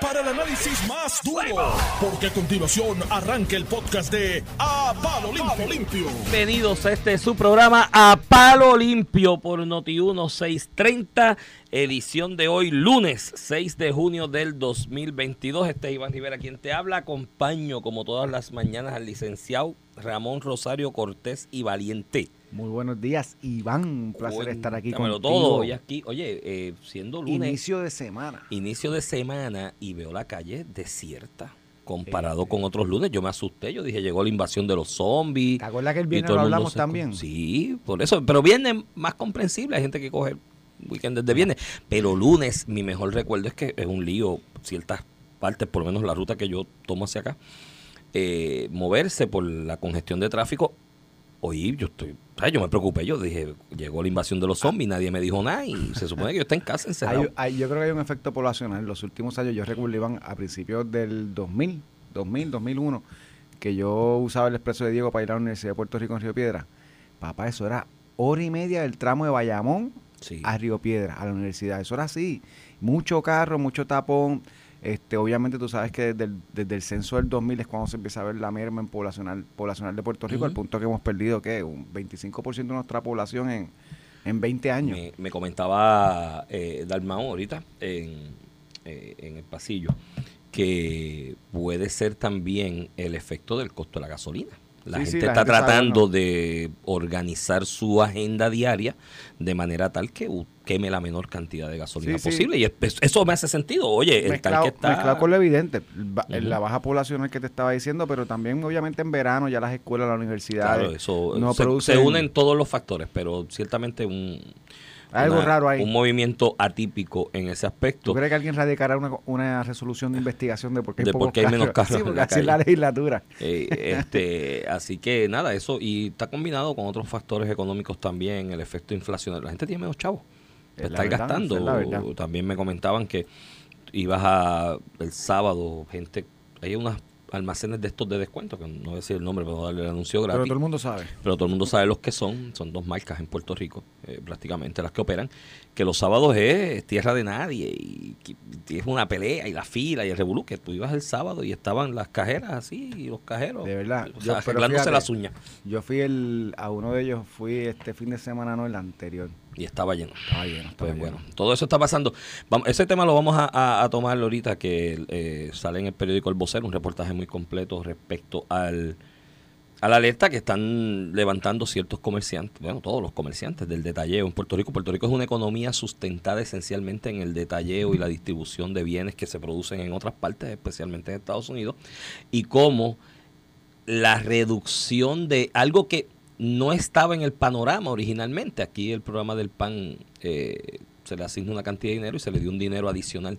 para el análisis más duro, porque a continuación arranca el podcast de A Palo Limpio. Bienvenidos a este su programa A Palo Limpio por Noti 1630, edición de hoy, lunes 6 de junio del 2022. Este es Iván Rivera quien te habla. Acompaño como todas las mañanas al licenciado Ramón Rosario Cortés y Valiente. Muy buenos días, Iván. Un placer estar aquí contigo. todo hoy aquí. Oye, eh, siendo lunes, Inicio de semana. inicio de semana y veo la calle desierta. Comparado Eh, con otros lunes, yo me asusté. Yo dije, llegó la invasión de los zombies. ¿Te acuerdas que el viernes lo hablamos se- también? Sí, por eso. Pero viernes más comprensible. Hay gente que coge weekend desde viernes. Pero lunes, mi mejor recuerdo es que es un lío. Ciertas partes, por lo menos la ruta que yo tomo hacia acá, eh, moverse por la congestión de tráfico. Oí, yo estoy, yo me preocupé, yo dije, llegó la invasión de los zombies, nadie me dijo nada y se supone que yo estoy en casa encerrado. Hay- hay- yo creo que hay un efecto poblacional. En los últimos años, yo recuerdo, Iván, a principios del 2000, 2000, 2001, que yo usaba el expreso de Diego para ir a la Universidad de Puerto Rico en Río Piedra. Papá, eso era hora y media del tramo de Bayamón Sí. a Río Piedra, a la universidad. Eso era así. Mucho carro, mucho tapón. Este, obviamente tú sabes que desde el, desde el censo del 2000 es cuando se empieza a ver la merma en poblacional, poblacional de Puerto Rico, al punto que hemos perdido, ¿qué? Un 25% de nuestra población en, en 20 años. Me, me comentaba eh, Dalmao ahorita en, eh, en el pasillo que puede ser también el efecto del costo de la gasolina. La Sí, sí, gente la está gente sabe, tratando ¿no? de organizar su agenda diaria de manera tal que queme la menor cantidad de gasolina Sí, posible. Y es- eso me hace sentido. Oye, el mezclado, tanque está... mezclado con lo evidente, ba- Ujú. la baja poblacional que te estaba diciendo, pero también obviamente en verano ya las escuelas, las universidades Claro, eso no se, producen se unen todos los factores, pero ciertamente un, algo una- raro ahí. un movimiento atípico en ese aspecto. ¿Tú crees que alguien radicará una, una resolución de investigación de por qué hay, De por qué hay menos carros Sí, en porque la así es la legislatura. Eh, este, así que nada, eso y está combinado con otros factores económicos también, el efecto inflacionario. La gente tiene menos chavos, Es está verdad, gastando. es. También me comentaban que ibas a el sábado, gente, hay unos almacenes de estos de descuento, que no voy a decir el nombre, pero voy a darle el anuncio gratis. Pero todo el mundo sabe. pero todo el mundo sabe los que son, son dos marcas en Puerto Rico, eh, prácticamente las que operan, que los sábados es tierra de nadie y es una pelea y la fila y el revolú, que tú ibas el sábado y estaban las cajeras así y los cajeros De verdad. o Yo- sea, pero arreglándose fíjate, las uñas Yo fui el, a uno de ellos, fui este fin de semana, no el anterior. Y estaba lleno. Estaba lleno, estaba Pues lleno. bueno, todo eso está pasando. Vamos, ese tema lo vamos a, a, a tomar ahorita que eh, sale en el periódico El Vocero, un reportaje muy completo respecto al a la alerta que están levantando ciertos comerciantes, bueno, todos los comerciantes del detalleo en Puerto Rico. Puerto Rico es una economía sustentada esencialmente en el detalleo y la distribución de bienes que se producen en otras partes, especialmente en Estados Unidos, y cómo la reducción de algo que no estaba en el panorama originalmente. Aquí el programa del PAN eh, se le asigna una cantidad de dinero y se le dio un dinero adicional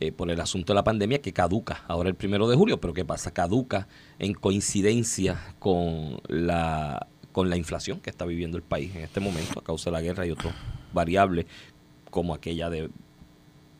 eh, por el asunto de la pandemia que caduca ahora el primero de julio. Pero ¿qué pasa? Caduca en coincidencia con la, con la inflación que está viviendo el país en este momento a causa de la guerra y otras variables como aquella de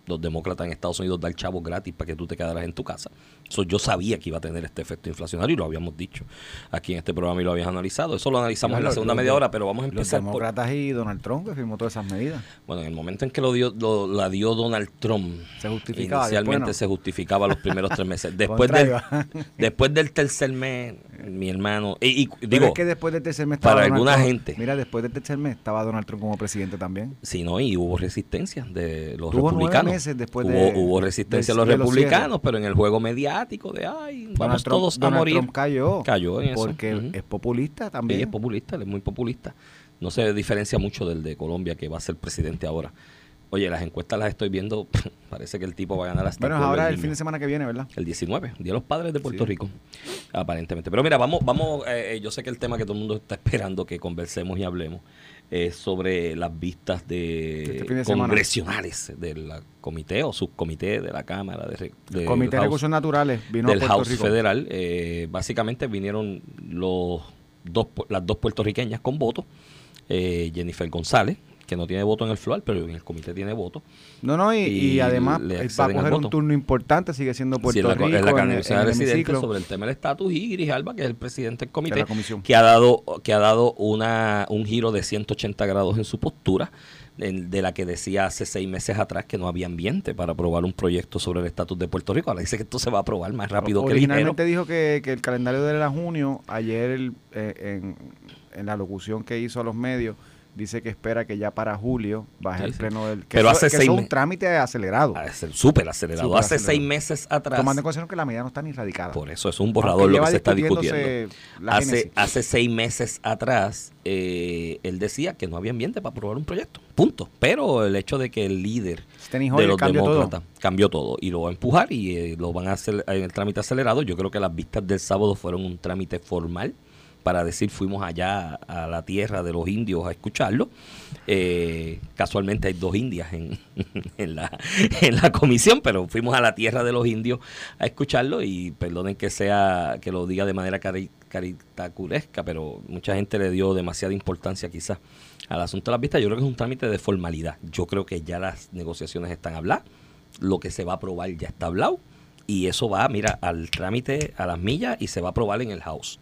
los demócratas en Estados Unidos dar chavos gratis para que tú te quedaras en tu casa. Eso yo sabía que iba a tener este efecto inflacionario y lo habíamos dicho aquí en este programa y lo habíamos analizado. Eso lo analizamos en la Los- segunda los- media hora, pero vamos a Los empezar por... demócratas y Donald Trump que firmó todas esas medidas. Bueno, en el momento en que lo dio, lo- la dio Donald Trump, Se justificaba, inicialmente no. se justificaba los primeros tres meses. Después del, después del tercer mes, mi hermano, y, y Pero digo, es que después del tercer mes estaba para Donald alguna Trump- gente. Mira, después del tercer mes estaba Donald Trump como presidente también. si no, y hubo resistencia de los nueve republicanos. meses después hubo, de- hubo resistencia de los de los republicanos, pero en el juego mediático de, ay, vamos Donald Trump, todos a Donald morir. Trump cayó. Cayó en eso. Porque Ujú. es populista también. Sí, es populista, él es muy populista. No se diferencia mucho del de Colombia, que va a ser presidente ahora. Oye, las encuestas las estoy viendo, parece que el tipo va a ganar hasta bueno, ahora el fin de semana que viene, ¿verdad? El 19, Día de los Padres de Puerto Sí. Rico, aparentemente. Pero mira, vamos, vamos, eh, eh, yo sé que el tema que todo el mundo está esperando que conversemos y hablemos es sobre las vistas de Este de congresionales del comité o subcomité de la Cámara de, de Comité de Recursos Naturales vino del House Rico. Federal. Eh, básicamente vinieron los dos, las dos puertorriqueñas con voto, eh, Jennifer González, que no tiene voto en el FLOAR, pero en el comité tiene voto. No, no, y, además eh, va a coger un turno importante, sigue siendo Puerto Sí, Rico. en la en el- en el residente sobre el tema del estatus y Grijalba, que es el presidente del De comité, que ha dado que ha dado una un giro de 180 grados en su postura, en- de la que decía hace seis meses atrás que no había ambiente para aprobar un proyecto sobre el estatus de Puerto Rico. Ahora dice que esto se va a aprobar más rápido que. Originalmente dijo que, que el calendario era junio. Ayer el- eh, en, en la locución que hizo a los medios dice que espera que ya para julio baje Sí, el pleno del... Que Pero eso, hace que seis eso es un trámite acelerado. Ah, súper acelerado. Hace acelerado. seis meses atrás. Tomando en consideración que la medida no está ni radicada. Por eso es un Aunque borrador lo que se está discutiendo. Hace, hace seis meses atrás, eh, él decía que no había ambiente para aprobar un proyecto. Punto. Pero el hecho de que el líder de los todo. demócratas cambió todo y lo va a empujar y eh, lo van a hacer en el trámite acelerado. Yo creo que las vistas del sábado fueron un trámite formal para decir fuimos allá a la tierra de los indios a escucharlo. Eh, casualmente hay dos indias en, en, la, en la comisión, pero fuimos a la tierra de los indios a escucharlo y perdonen que sea que lo diga de manera cari pero mucha gente le dio demasiada importancia quizás al asunto de las vistas. Yo creo que es un trámite de formalidad. Yo creo que ya las negociaciones están habladas, lo que se va a aprobar ya está hablado y eso va, mira, al trámite a las millas y se va a aprobar en el House.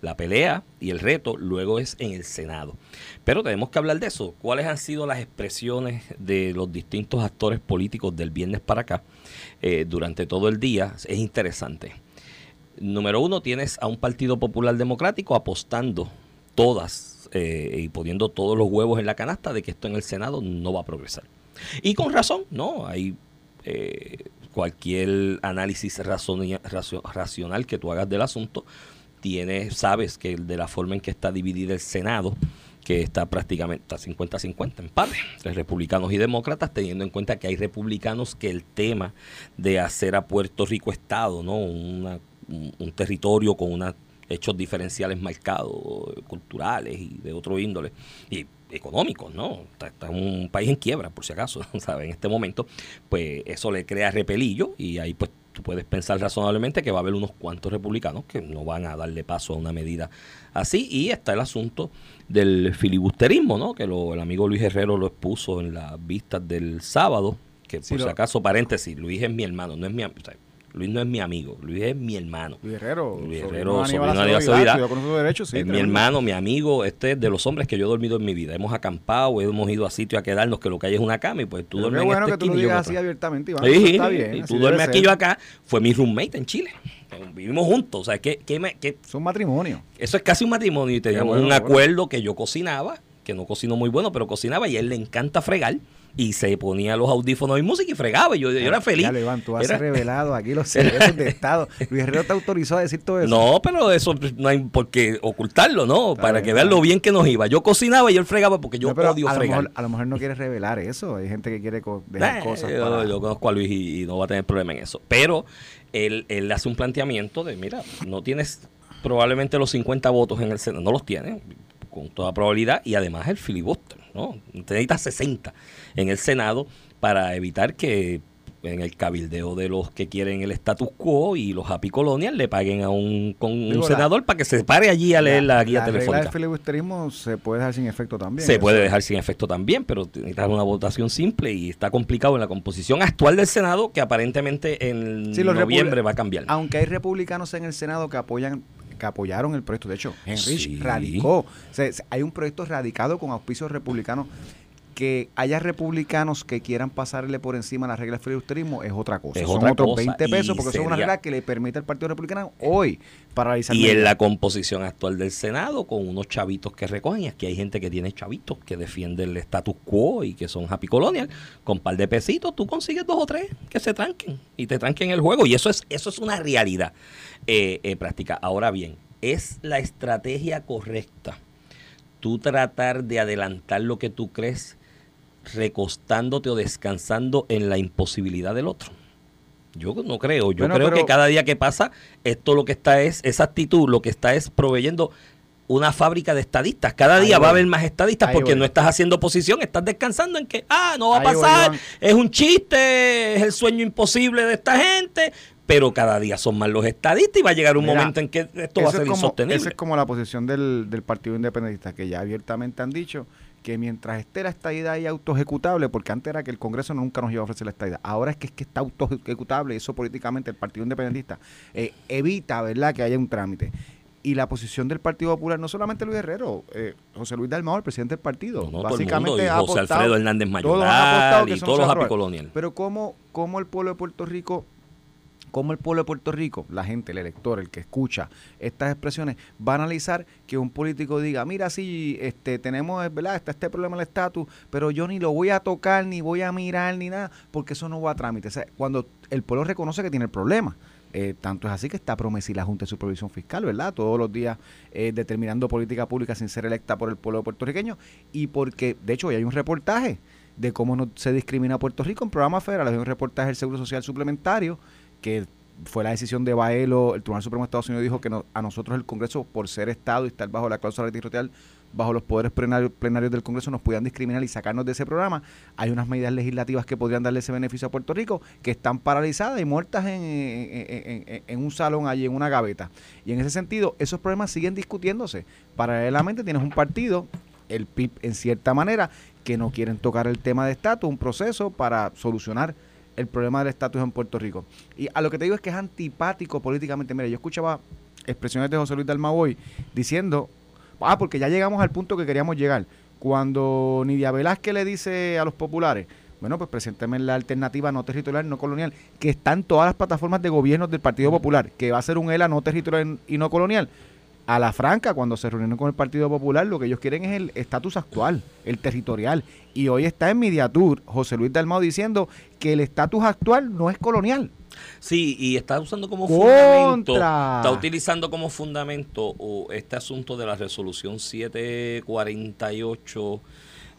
La pelea y el reto luego es en el Senado. Pero tenemos que hablar de eso. ¿Cuáles han sido las expresiones de los distintos actores políticos del viernes para acá eh, durante todo el día? Es interesante. Número uno, tienes a un Partido Popular Democrático apostando todas eh, y poniendo todos los huevos en la canasta de que esto en el Senado no va a progresar. Y con razón, ¿no? Hay eh, cualquier análisis racional que tú hagas del asunto, tienes, sabes que de la forma en que está dividido el Senado, que está prácticamente a 50-50 empate entre republicanos y demócratas, teniendo en cuenta que hay republicanos que el tema de hacer a Puerto Rico Estado, ¿no? Una- un, territorio con unos hechos diferenciales marcados, culturales y de otro índole, y económicos, ¿no? Está, está un país en quiebra, por si acaso, ¿sabes? En este momento, pues eso le crea repelillo y ahí pues tú puedes pensar razonablemente que va a haber unos cuantos republicanos que no van a darle paso a una medida así. Y está el asunto del filibusterismo, ¿no? Que lo, el amigo Luis Herrero lo expuso en las vistas del sábado, que Sí, por si lo- acaso, paréntesis, Luis es mi hermano, no es mi o sea, Luis no es mi amigo, Luis es mi hermano. Luis Herrero, Luis Herrero, de Aníbal sobrino de Acevedo sus derechos, sí, es mi hermano, mi amigo, este es de los hombres que yo he dormido en mi vida. Hemos acampado, hemos ido a sitios a quedarnos que lo que hay es una cama y pues tú Pero duermes en bueno esta que tú lo digas así abiertamente, Iván. Sí, está bien. y tú duermes aquí yo acá. Fue mi roommate en Chile. Vivimos juntos. O sea, que, que, me- que Es un matrimonio. eso es casi un matrimonio y teníamos bueno, un bueno. acuerdo que yo cocinaba, que no cocino muy bueno, pero cocinaba y a él le encanta fregar y se ponía los audífonos y música y fregaba yo, yo era feliz. Ya, Iván, tú has Era- revelado aquí los secretos de Estado. Luis Herrero te autorizó a decir todo eso. No, pero eso no hay por qué ocultarlo, ¿no? Está Para bien, que vean lo bien. que nos iba. Yo cocinaba y él fregaba porque yo No, pero odio a lo, fregar. mejor, a lo mejor no quieres revelar eso. Hay gente que quiere dejar Eh, cosas yo, para... yo conozco a Luis y, y no va a tener problema en eso. Pero él, él hace un planteamiento de, mira, no tienes probablemente los 50 votos en el Senado, no los tienes, con toda probabilidad, y además el filibuster, ¿no? Te necesitas 60 en el Senado para evitar que en el cabildeo de los que quieren el status quo y los happy colonial le paguen a un, con un la- senador para que se pare allí a leer la, guía la regla telefónica. del filibusterismo se puede dejar sin efecto también. Se puede dejar sin efecto también, pero necesitas una votación simple y está complicado en la composición actual del Senado que aparentemente en Sí, noviembre va a cambiar. Aunque hay republicanos en el Senado que apoyan que apoyaron el proyecto. De hecho, Sí. radicó. O sea, se- hay un proyecto radicado con auspicios republicanos. Que haya republicanos que quieran pasarle por encima la regla del filibusterismo es otra cosa. Es Son otra otros cosa, 20 y pesos porque son una sería- regla que le permite al Partido Republicano hoy paralizar Y en la composición actual del Senado, con unos chavitos que recogen, y aquí hay gente que tiene chavitos que defienden el status quo y que son happy colonial, con par de pesitos tú consigues dos o tres que se tranquen y te tranquen el juego. Y eso es, eso es una realidad eh, eh, práctica. Ahora bien, ¿es la estrategia correcta tú tratar de adelantar lo que tú crees recostándote o descansando en la imposibilidad del otro? Yo no creo. Yo Bueno, creo que cada día que pasa, esto lo que está es, esa actitud, lo que está es proveyendo una fábrica de estadistas. Cada día va a haber más estadistas porque voy. no estás haciendo oposición, estás descansando en que, ah, no va a pasar, es un chiste, es el sueño imposible de esta gente, pero cada día son más los estadistas y va a llegar un Mira, momento en que esto va a ser es como, insostenible. Esa es como la posición del, del Partido Independentista, que ya abiertamente han dicho que mientras esté la estadidad ahí autoejecutable, porque antes era que el Congreso nunca nos iba a ofrecer la estadidad, ahora es que es que está autoejecutable y eso políticamente el Partido Independentista eh, evita, ¿verdad?, que haya un trámite. Y la posición del Partido Popular, no solamente Luis Herrero, eh, José Luis Dalmau, el presidente del partido, básicamente y José Alfredo Hernández Mayoral y todos los apicoloniales. Pero ¿cómo, ¿cómo el pueblo de Puerto Rico la gente, el elector, el que escucha estas expresiones, va a analizar que un político diga, mira, sí, este, tenemos, ¿verdad? Está este problema del estatus, pero yo ni lo voy a tocar, ni voy a mirar, ni nada, porque eso no va a trámite. O sea, cuando el pueblo reconoce que tiene el problema. Eh, tanto es así que está promesa la Junta de Supervisión Fiscal, ¿verdad? Todos los días eh, determinando política pública sin ser electa por el pueblo puertorriqueño y porque, de hecho, hoy hay un reportaje de cómo no se discrimina a Puerto Rico en programas federales, hay un reportaje del Seguro Social Suplementario que fue la decisión de Baelo, el Tribunal Supremo de Estados Unidos dijo que a nosotros el Congreso, por ser Estado y estar bajo la cláusula territorial, bajo los poderes plenarios, plenarios del Congreso, nos podían discriminar y sacarnos de ese programa. Hay unas medidas legislativas que podrían darle ese beneficio a Puerto Rico que están paralizadas y muertas en, en un salón allí, en una gaveta. Y en ese sentido, esos problemas siguen discutiéndose. Paralelamente tienes un partido, el PIB en cierta manera, que no quieren tocar el tema de estatus, un proceso para solucionar el problema del estatus en Puerto Rico. Y a lo que te digo es que es antipático políticamente. Mira, yo escuchaba expresiones de José Luis Dalmaboy diciendo, ah, porque ya llegamos al punto que queríamos llegar. Cuando Nidia Velázquez le dice a los populares, bueno, pues presénteme la alternativa no territorial, no colonial, que está en todas las plataformas de gobierno del Partido Popular, que va a ser un ELA no territorial y no colonial a la franca, cuando se reunieron con el Partido Popular, lo que ellos quieren es el estatus actual, el territorial. Y hoy está en Mediatur José Luis Dalmau diciendo que el estatus actual no es colonial. Sí, y está usando como fundamento, está utilizando como fundamento este asunto de la resolución 748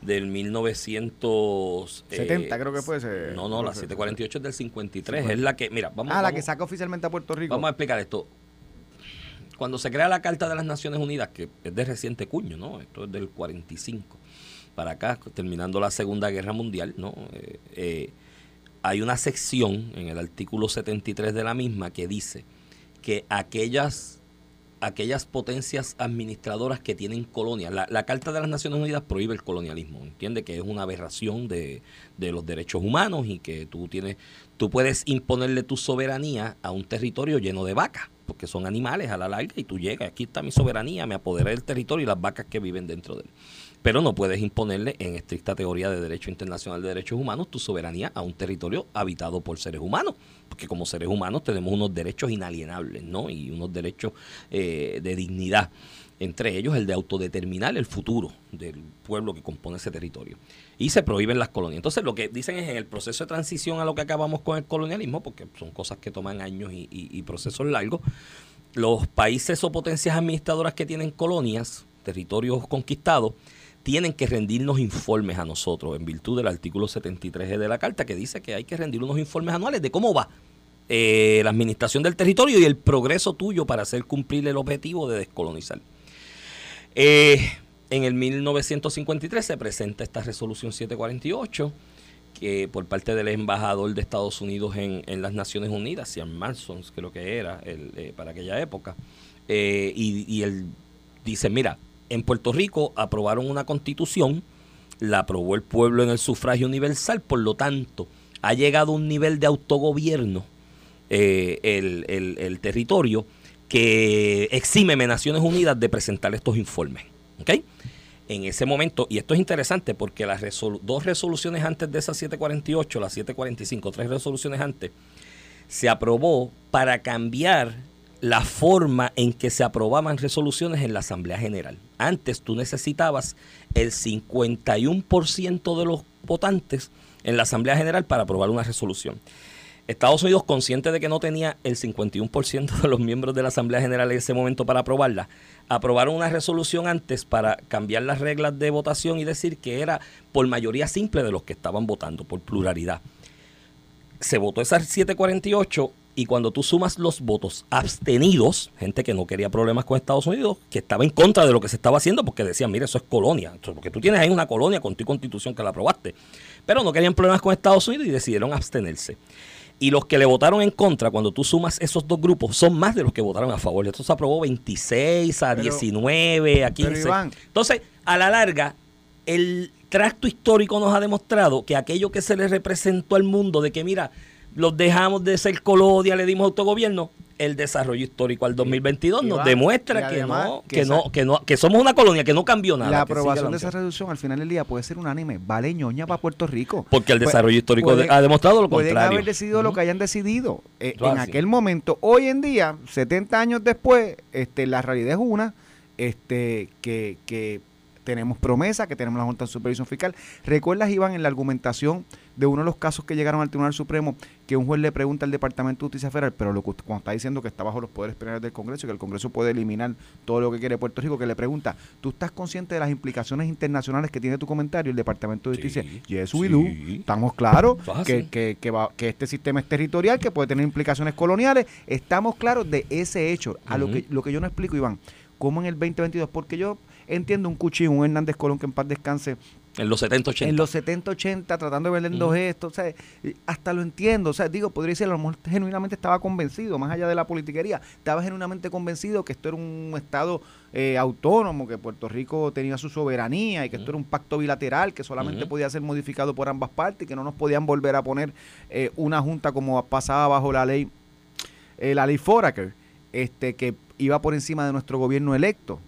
del 1970, creo que fue ese. No, no, la 748 es del 53, es la que, mira, vamos Ah, la que saca oficialmente a Puerto Rico. Vamos a explicar esto cuando se crea la Carta de las Naciones Unidas, que es de reciente cuño, ¿no? Esto es del 45 para acá, terminando la Segunda Guerra Mundial, ¿no? Eh, eh, hay una sección en el artículo 73 de la misma que dice que aquellas, aquellas potencias administradoras que tienen colonias, la, Carta de las Naciones Unidas prohíbe el colonialismo, entiende que es una aberración de, de los derechos humanos y que tú tienes, tú puedes imponerle tu soberanía a un territorio lleno de vacas porque son animales a la larga y tú llegas, aquí está mi soberanía, me apoderé del territorio y las vacas que viven dentro de él. Pero no puedes imponerle en estricta teoría de derecho internacional de derechos humanos tu soberanía a un territorio habitado por seres humanos, porque como seres humanos tenemos unos derechos inalienables, ¿no? Y unos derechos eh, de dignidad entre ellos el de autodeterminar el futuro del pueblo que compone ese territorio. Y se prohíben las colonias. Entonces lo que dicen es en el proceso de transición a lo que acabamos con el colonialismo, porque son cosas que toman años y, procesos largos, los países o potencias administradoras que tienen colonias, territorios conquistados, tienen que rendirnos informes a nosotros en virtud del artículo 73 de la Carta que dice que hay que rendir unos informes anuales de cómo va eh, la administración del territorio y el progreso tuyo para hacer cumplir el objetivo de descolonizar. Eh, en el 1953 se presenta esta resolución 748 que por parte del embajador de Estados Unidos en, las Naciones Unidas, Sean Manson, creo que era el, eh, para aquella época, eh, y, y él dice, mira, en Puerto Rico aprobaron una constitución, la aprobó el pueblo en el sufragio universal, por lo tanto, ha llegado a un nivel de autogobierno el, el territorio que exime Naciones Unidas de presentar estos informes. ¿Ok? En ese momento, y esto es interesante porque las dos resoluciones antes de esa 748, la 745, tres resoluciones antes, se aprobó para cambiar la forma en que se aprobaban resoluciones en la Asamblea General. Antes tú necesitabas el 51% de los votantes en la Asamblea General para aprobar una resolución. Estados Unidos, consciente de que no tenía el 51% de los miembros de la Asamblea General en ese momento para aprobarla, aprobaron una resolución antes para cambiar las reglas de votación y decir que era por mayoría simple de los que estaban votando, por pluralidad. Se votó esa 748 y cuando tú sumas los votos abstenidos, gente que no quería problemas con Estados Unidos, que estaba en contra de lo que se estaba haciendo porque decían, mire, eso es colonia, porque tú tienes ahí una colonia con tu constitución que la aprobaste, pero no querían problemas con Estados Unidos y decidieron abstenerse. Y los que le votaron en contra, cuando tú sumas esos dos grupos, son más de los que votaron a favor. Esto se aprobó 26 a 19, a 15. Entonces, a la larga, el tracto histórico nos ha demostrado que aquello que se le representó al mundo de que, mira, los dejamos de ser colonia, le dimos autogobierno, el desarrollo histórico al 2022 nos demuestra que no, que, no, que no, que somos una colonia, que no cambió nada. La aprobación de esa reducción al final del día puede ser unánime, vale ñoña para Puerto Rico. Porque el desarrollo histórico ha demostrado lo contrario. Pueden haber decidido lo que hayan decidido eh, en aquel momento. Hoy en día, 70 años después, este, la realidad es una, este, que, que tenemos promesa, que tenemos la Junta de Supervisión Fiscal. ¿Recuerdas, Iván, en la argumentación de uno de los casos que llegaron al Tribunal Supremo, que un juez le pregunta al Departamento de Justicia Federal, pero lo cuando está diciendo que está bajo los poderes penales del Congreso, que el Congreso puede eliminar todo lo que quiere Puerto Rico, que le pregunta, ¿tú estás consciente de las implicaciones internacionales que tiene tu comentario? El Departamento de Justicia, y eso estamos claros que, que, que, este sistema es territorial, que puede tener implicaciones coloniales, estamos claros de ese hecho. A lo, que, lo que yo no explico, Iván, ¿cómo en el 2022? Porque yo entiendo un cuchillo, un Hernández Colón que en paz descanse. En los 70, 80. En los 70, 80, tratando de vender dos esto, o sea, hasta lo entiendo, o sea, digo, podría decir, a lo mejor genuinamente estaba convencido, más allá de la politiquería, estaba genuinamente convencido que esto era un Estado eh, autónomo, que Puerto Rico tenía su soberanía y que esto era un pacto bilateral que solamente podía ser modificado por ambas partes y que no nos podían volver a poner eh, una junta como pasaba bajo la ley, eh, la ley Foraker, este, que iba por encima de nuestro gobierno electo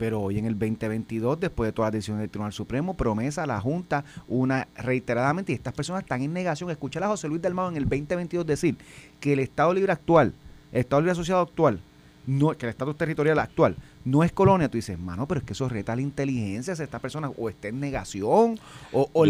pero hoy en el 2022, después de todas las decisiones del Tribunal Supremo, promesa a la Junta una reiteradamente, y estas personas están en negación. Escuchar a José Luis Dalmado en el 2022 decir que el Estado Libre actual, el Estado Libre Asociado actual, no, que el estatus territorial actual no es colonia, tú dices, mano, pero es que eso reta la inteligencia, si esta persona o está en negación o, o,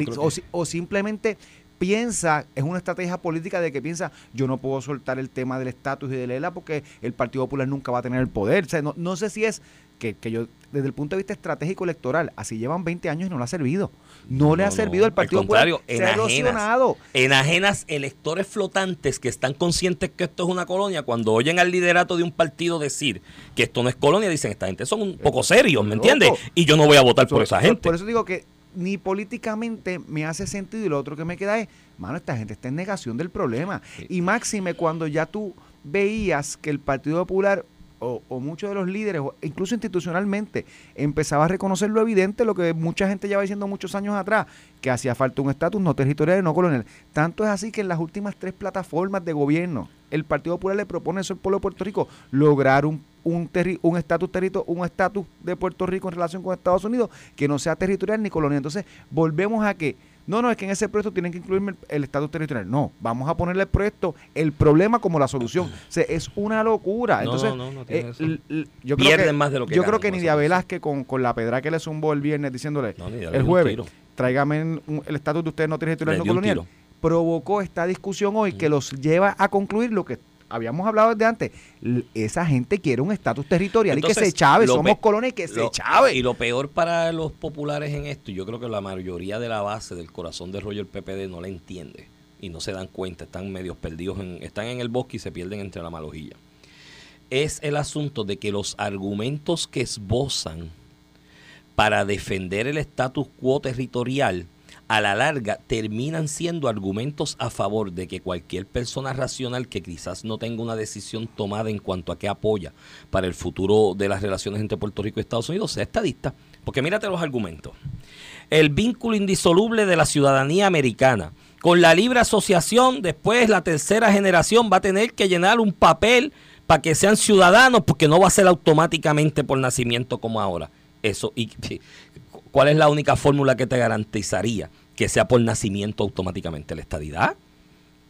o simplemente piensa, es una estrategia política de que piensa, yo no puedo soltar el tema del estatus y de ELA porque el Partido Popular nunca va a tener el poder. O sea, no, no sé si es que, que, yo, desde el punto de vista estratégico electoral, así llevan 20 años y no le ha servido. No, le ha servido al Partido Popular. Se enajenas electores flotantes que están conscientes que esto es una colonia, cuando oyen al liderato de un partido decir que esto no es colonia, dicen, esta gente son un poco serios, ¿me entiendes? Y yo no voy a votar por esa gente. Por eso digo que ni políticamente me hace sentido y lo otro que me queda es, mano, esta gente está en negación del problema. Y máxime cuando ya tú veías que el Partido Popular o, muchos de los líderes, incluso institucionalmente, empezaba a reconocer lo evidente, lo que mucha gente lleva diciendo muchos años atrás, que hacía falta un estatus no territorial y no colonial. Tanto es así que en las últimas tres plataformas de gobierno, el Partido Popular le propone eso al pueblo de Puerto Rico, lograr un un un estatus un estatus de Puerto Rico en relación con Estados Unidos que no sea territorial ni colonial. Entonces, volvemos a que no, no, es que en ese proyecto tienen que incluirme el, estatus territorial. No, vamos a ponerle el proyecto, el problema como la solución. O sea, es una locura. Entonces, no, no, eh, yo creo que, más de lo que Yo creo que Nidia Velázquez con, con la pedra que le zumbó el viernes diciéndole el jueves, tráigame el estatus de ustedes no territorial no colonial, provocó esta discusión hoy que los lleva a concluir lo que habíamos hablado desde antes, esa gente quiere un estatus territorial y que se chave, somos colones que se chave. Y lo peor para los populares en esto, yo creo que la mayoría de la base del corazón de rollo el PPD no la entiende y no se dan cuenta, están medios perdidos, en, están en el bosque y se pierden entre la malojilla. Es el asunto de que los argumentos que esbozan para defender el estatus quo territorial a la larga terminan siendo argumentos a favor de que cualquier persona racional que quizás no tenga una decisión tomada en cuanto a qué apoya para el futuro de las relaciones entre Puerto Rico y Estados Unidos sea estadista. Porque mírate los argumentos. El vínculo indisoluble de la ciudadanía americana. Con la libre asociación, después la tercera generación va a tener que llenar un papel para que sean ciudadanos, porque no va a ser automáticamente por nacimiento como ahora. Eso, y ¿cuál es la única fórmula que te garantizaría que sea por nacimiento automáticamente la estadidad.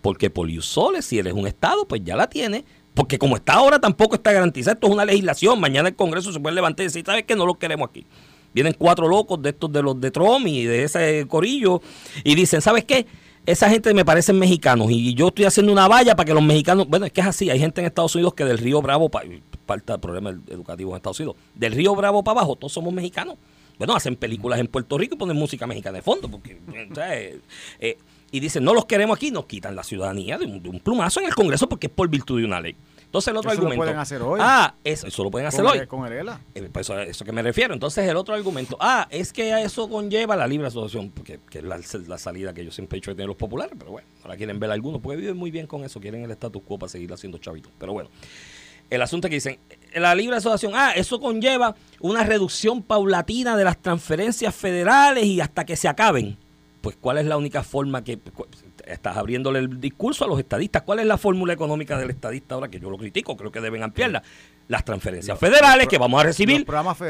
Porque por soles, si eres un Estado, pues ya la tiene. Porque como está ahora tampoco está garantizado. Esto es una legislación. Mañana el Congreso se puede levantar y decir, ¿sabes qué? No lo queremos aquí. Vienen cuatro locos de estos de los de Trump y de ese corillo y dicen, ¿sabes qué? Esa gente me parecen mexicanos y yo estoy haciendo una valla para que los mexicanos, bueno, es que es así, hay gente en Estados Unidos que del Río Bravo, falta el problema educativo en Estados Unidos, del Río Bravo para abajo, todos somos mexicanos. Bueno, hacen películas en Puerto Rico y ponen música mexicana de fondo. Porque, eh, eh, y dicen, no los queremos aquí, nos quitan la ciudadanía de un, plumazo en el Congreso porque es por virtud de una ley. Entonces el otro argumento. Eso lo pueden hacer hoy. Ah, eso, lo pueden hacer hoy. con el ELA. Eh, pues eso, eso que me refiero. Entonces el otro argumento. Ah, es que a eso conlleva la libre asociación, porque que es la, salida que yo siempre he hecho de tener los populares, pero bueno, ahora quieren ver algunos, porque viven muy bien con eso, quieren el status quo para seguir haciendo chavitos. Pero bueno. el asunto es que dicen, la libre asociación, ah, eso conlleva una reducción paulatina de las transferencias federales y hasta que se acaben. Pues, ¿cuál es la única forma que estás abriéndole el discurso a los estadistas? ¿Cuál es la fórmula económica del estadista ahora que yo lo critico? Creo que deben ampliarla. Las transferencias federales, que vamos a recibir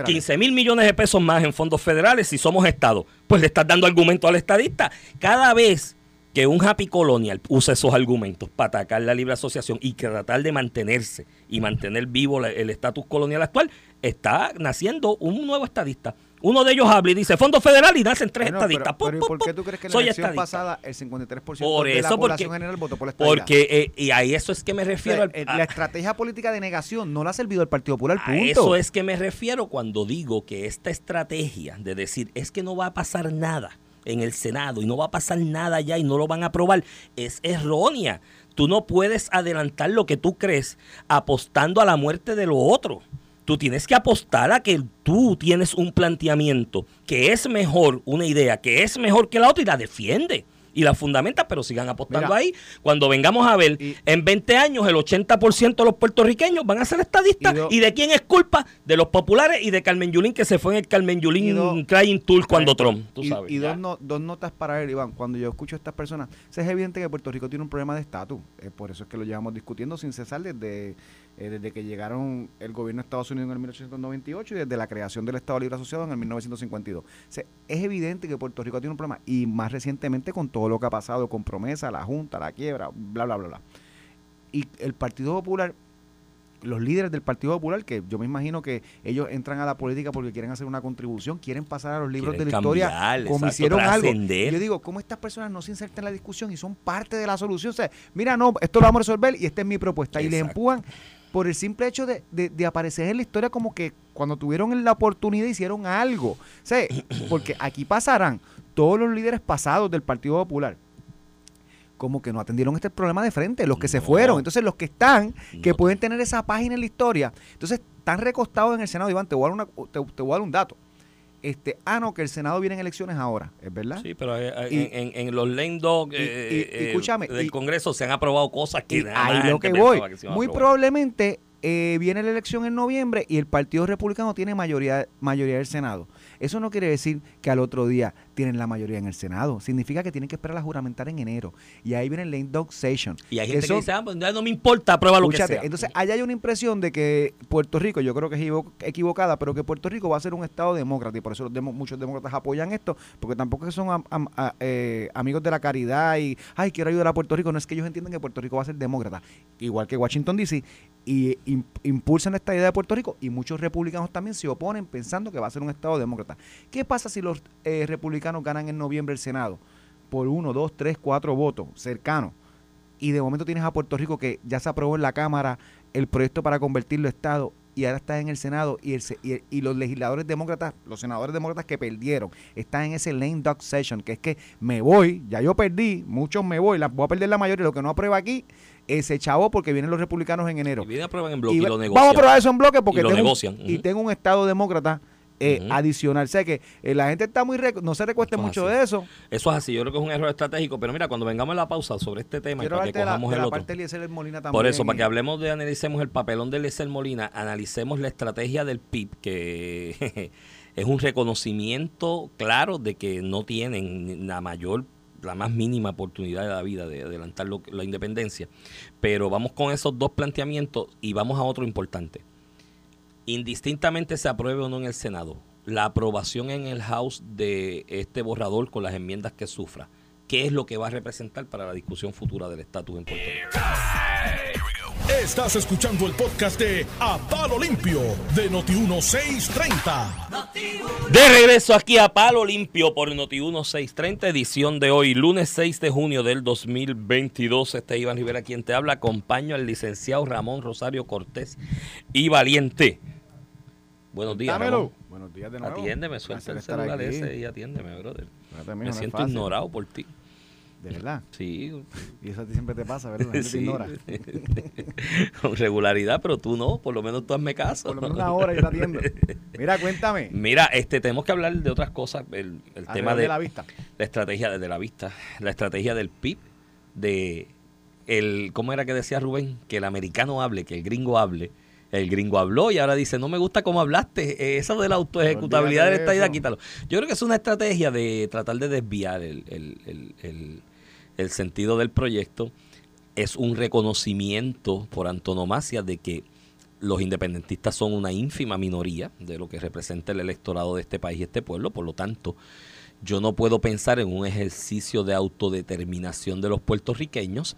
15 mil millones de pesos más en fondos federales si somos Estado. Pues le estás dando argumento al estadista. Cada vez que un Happy Colonial use esos argumentos para atacar la libre asociación y que tratar de mantenerse y mantener vivo el estatus colonial actual, está naciendo un nuevo estadista. Uno de ellos habla y dice Fondo Federal y nacen tres estadistas. Pero, ¿Por qué tú crees que en la elección pasada el 53% de la población general votó por la estadidad? Porque, eh, y a eso es que me refiero. la estrategia política de negación no la ha servido al Partido Popular, punto. A eso es que me refiero cuando digo que esta estrategia de decir es que no va a pasar nada en el Senado y no va a pasar nada ya y no lo van a aprobar, es errónea. Tú no puedes adelantar lo que tú crees apostando a la muerte de lo otro. Tú tienes que apostar a que tú tienes un planteamiento que es mejor, una idea que es mejor que la otra y la defiende y la fundamenta, pero sigan apostando ahí. Cuando vengamos a ver, en 20 años el 80% de los puertorriqueños van a ser estadistas. Y, de quién es culpa? De los populares y de Carmen Yulín, que se fue en el Carmen Yulín Crying Tour cuando Trump. Tú sabes, y dos, dos, notas para él, Iván. Cuando yo escucho a estas personas, es evidente que Puerto Rico tiene un problema de estatus. por eso es que lo llevamos discutiendo sin cesar desde eh, desde que llegaron el gobierno de Estados Unidos en el 1898 y desde la creación del Estado Libre Asociado en el 1952. es evidente que Puerto Rico tiene un problema y más recientemente con todo lo que ha pasado con promesa, la Junta, la quiebra, bla, bla, bla, bla. Y el Partido Popular los líderes del Partido Popular, que yo me imagino que ellos entran a la política porque quieren hacer una contribución, quieren pasar a los libros de la historia como hicieron algo. yo digo, ¿cómo estas personas no se insertan en la discusión y son parte de la solución? O sea, mira, no, esto lo vamos a resolver y esta es mi propuesta. Y le empujan por el simple hecho de, de, aparecer en la historia como que cuando tuvieron la oportunidad hicieron algo. O porque aquí pasarán todos los líderes pasados del Partido Popular como que no atendieron este problema de frente, los que se fueron. Entonces, los que están, que pueden tener esa página en la historia, entonces están recostados en el Senado. Iván, te voy a dar, una, te voy a dar un dato este, ah, no, que el Senado viene en elecciones ahora, ¿es verdad? Sí, pero en, los lame dog eh, eh, del Congreso se han aprobado cosas que ahí lo que voy. Muy probablemente eh, viene la elección en noviembre y el Partido Republicano tiene mayoría, mayoría del Senado. Eso no quiere decir que al otro día tienen la mayoría en el Senado. Significa que tienen que esperar a juramentar en enero. Y ahí viene el lame dog session. Y hay gente que dice, ah, pues no me importa, prueba lo que sea. Entonces, allá hay una impresión de que Puerto Rico, yo creo que es equivocada, pero que Puerto Rico va a ser un Estado demócrata. Y por eso muchos demócratas apoyan esto, porque tampoco son eh, amigos de la caridad y, ay, quiero ayudar a Puerto Rico. No es que ellos entiendan que Puerto Rico va a ser demócrata. Igual que Washington DC. Y impulsan esta idea de Puerto Rico. Y muchos republicanos también se oponen pensando que va a ser un Estado demócrata. ¿Qué pasa si los eh, republicanos ganan en noviembre el Senado por uno, dos, tres, cuatro votos cercanos? Y de momento tienes a Puerto Rico que ya se aprobó en la Cámara el proyecto para convertirlo a Estado y ahora está en el Senado y, el, y, los legisladores demócratas, los senadores demócratas que perdieron, están en ese lame dog session, que es que me voy, ya yo perdí, muchos me voy, la, voy a perder la mayoría, lo que no aprueba aquí, ese chavo porque vienen los republicanos en enero. Y vienen a en bloque y, lo negocian. Vamos a aprobar eso en bloque porque tengo, y tengo un Estado demócrata eh, adicional. Sé que eh, la gente está muy... no se recueste mucho de eso. Eso es así. Yo creo que es un error estratégico. Pero mira, cuando vengamos a la pausa sobre este tema y para que cojamos el otro. Por eso, para que hablemos de, analicemos el papelón de Eliezer Molina, analicemos la estrategia del PIB, que es un reconocimiento claro de que no tienen la mayor la más mínima oportunidad de la vida de adelantar la independencia. Pero vamos con esos dos planteamientos y vamos a otro importante indistintamente se apruebe o no en el Senado, la aprobación en el House de este borrador con las enmiendas que sufra, ¿qué es lo que va a representar para la discusión futura del estatus en Puerto Rico? Estás escuchando el podcast de A Palo Limpio de Noti1630. De regreso aquí a Palo Limpio por Noti1630, edición de hoy, lunes 6 de junio del 2022. Este Iván Rivera quien te habla. Acompaño al licenciado Ramón Rosario Cortés y Valiente. Buenos días. Ramón. Buenos días de nuevo. Atiéndeme, suelta el celular ese y atiéndeme, brother. Me siento ignorado por ti. ¿De verdad? Sí. Y eso a ti siempre te pasa, ¿verdad? La gente te ignora. Con regularidad, pero tú no, por lo menos tú hazme caso. Por lo menos una hora yo te atiendo. Mira, cuéntame. Mira, este tenemos que hablar de otras cosas, el, el tema de, la vista. La estrategia desde la vista, la estrategia del PIB, de el, ¿cómo era que decía Rubén? Que el americano hable, que el gringo hable el gringo habló y ahora dice, no me gusta cómo hablaste, eso de la autoejecutabilidad de la estadidad, quítalo. Yo creo que es una estrategia de tratar de desviar el, el, el, el sentido del proyecto. Es un reconocimiento por antonomasia de que los independentistas son una ínfima minoría de lo que representa el electorado de este país y este pueblo, por lo tanto, yo no puedo pensar en un ejercicio de autodeterminación de los puertorriqueños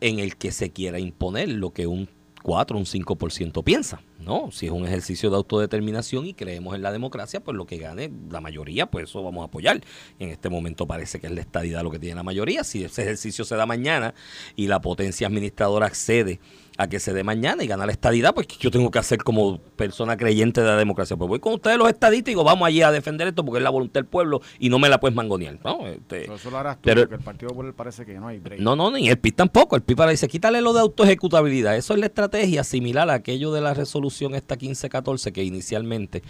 en el que se quiera imponer lo que un 4, un 5% piensa. No, si es un ejercicio de autodeterminación y creemos en la democracia, pues lo que gane la mayoría, pues eso vamos a apoyar. En este momento parece que es la estadidad lo que tiene la mayoría. Si ese ejercicio se da mañana y la potencia administradora accede a que se dé mañana y ganar la estadidad, pues yo tengo que hacer como persona creyente de la democracia. Pues voy con ustedes los estadistas y digo, vamos allí a defender esto porque es la voluntad del pueblo y no me la puedes mangonear. No, este, eso lo harás tú, pero, porque el Partido Popular parece que no hay break. No, no, ni el PIB tampoco. El PIB para dice, quítale lo de autoejecutabilidad. Eso es la estrategia similar a aquello de la resolución esta 1514 que inicialmente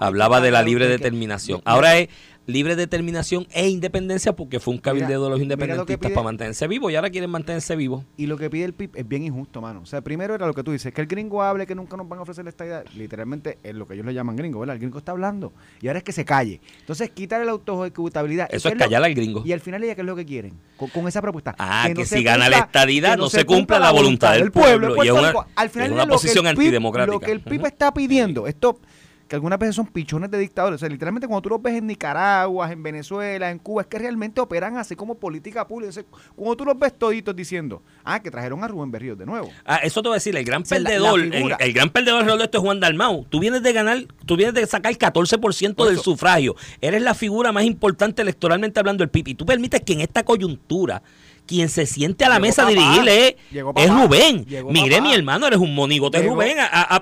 hablaba de la libre determinación. Ahora es libre determinación e independencia porque fue un cabildeo de los independentistas para mantenerse vivo y ahora quieren mantenerse vivo Y lo que pide el PIB es bien injusto, mano. O sea, primero era lo que tú dices, que el gringo hable, que nunca nos van a ofrecer esta idea. Literalmente es lo que ellos le llaman gringo, ¿verdad? El gringo está hablando y ahora es que se calle. Entonces, quitarle la autoejecutabilidad. Eso es, callar al gringo. Y al final ella, ¿qué es lo que quieren? Con, esa propuesta. Ah, que, si gana la estadidad no, se cumpla la voluntad del pueblo. y es una, al final es una posición antidemocrática. Lo que el PIB está pidiendo, esto que algunas veces son pichones de dictadores. O sea, literalmente cuando tú los ves en Nicaragua, en Venezuela, en Cuba, es que realmente operan así como política pública. cuando tú los ves toditos diciendo, ah, que trajeron a Rubén Berríos de nuevo. Ah, eso te voy a decir, el gran perdedor, el, gran perdedor de esto es Juan Dalmau. Tú vienes de ganar, tú vienes de sacar el 14% del sufragio. Eres la figura más importante electoralmente hablando del PIB. Y tú permites que en esta coyuntura quien se siente a la mesa a dirigirle es, Rubén. Mire, mi hermano, eres un monigote Rubén.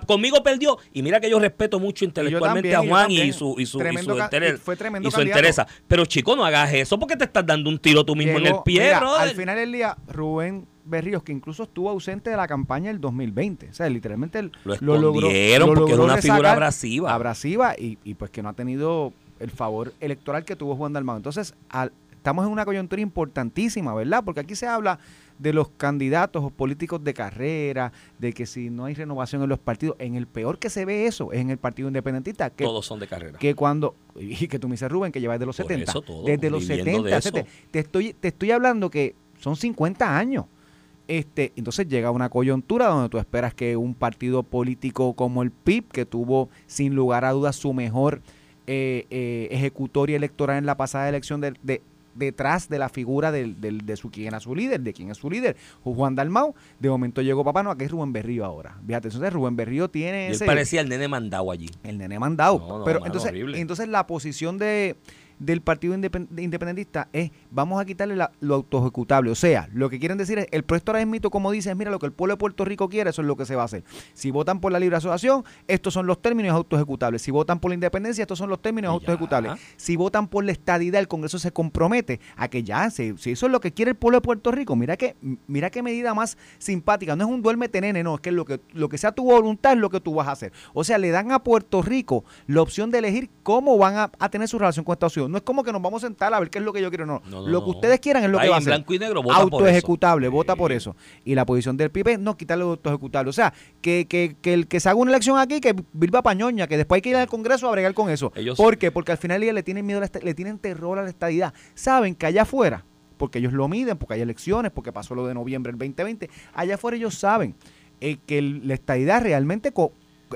conmigo perdió. Y mira que yo respeto mucho intelectualmente a Juan y su, y su, y su, interesa. Pero chico, no hagas eso porque te estás dando un tiro tú mismo en el pie, Al final del día, Rubén Berríos, que incluso estuvo ausente de la campaña del 2020. O sea, literalmente lo, lo logró. porque es una figura abrasiva. Abrasiva y, y pues que no ha tenido el favor electoral que tuvo Juan Dalmado. Entonces, al, estamos en una coyuntura importantísima, ¿verdad? Porque aquí se habla de los candidatos o políticos de carrera, de que si no hay renovación en los partidos, en el peor que se ve eso es en el Partido Independentista. Que, Todos son de carrera. Que cuando, y que tú me dices Rubén, que lleva desde los 70, desde los 70, te estoy, te estoy hablando que son 50 años. Este, entonces llega una coyuntura donde tú esperas que un partido político como el PIB, que tuvo sin lugar a dudas su mejor eh, eh, ejecutoria electoral en la pasada elección de, de detrás de la figura del, del, de su quien era su líder, de quién es su líder, Juan Dalmau. De momento llegó papá, no, aquí es Rubén Berrío ahora. Fíjate, entonces Rubén Berrío tiene. Ese, él parecía el nene mandado allí. El nene mandado. pero entonces, entonces la posición de, del Partido Independentista es vamos a quitarle lo autoejecutable. O sea, lo que quieren decir es, el proyecto ahora mito, como dice, mira, lo que el pueblo de Puerto Rico quiere, eso es lo que se va a hacer. Si votan por la libre asociación, estos son los términos autoejecutables. Si votan por la independencia, estos son los términos autoejecutables. Si votan por la estadidad, el Congreso se compromete a que ya, si, eso es lo que quiere el pueblo de Puerto Rico, mira que, mira qué medida más simpática. No es un duerme tenene, no, es que lo que, lo que sea tu voluntad es lo que tú vas a hacer. O sea, le dan a Puerto Rico la opción de elegir cómo van a, a tener su relación con Estados Unidos no es como que nos vamos a sentar a ver qué es lo que yo quiero. No, lo que ustedes quieran es lo que va a ser. blanco y negro, vota Autoejecutable, vota por eso. Y la posición del PIB es no quitarle lo autoejecutable. O sea, que, que, que, el que se haga una elección aquí, que viva pañoña, que después hay que ir al Congreso a bregar con eso. ¿Por qué? Porque al final le tienen miedo, le tienen terror a la estadidad. Saben que allá afuera, porque ellos lo miden, porque hay elecciones, porque pasó lo de noviembre del 2020, allá afuera ellos saben eh, que la estadidad realmente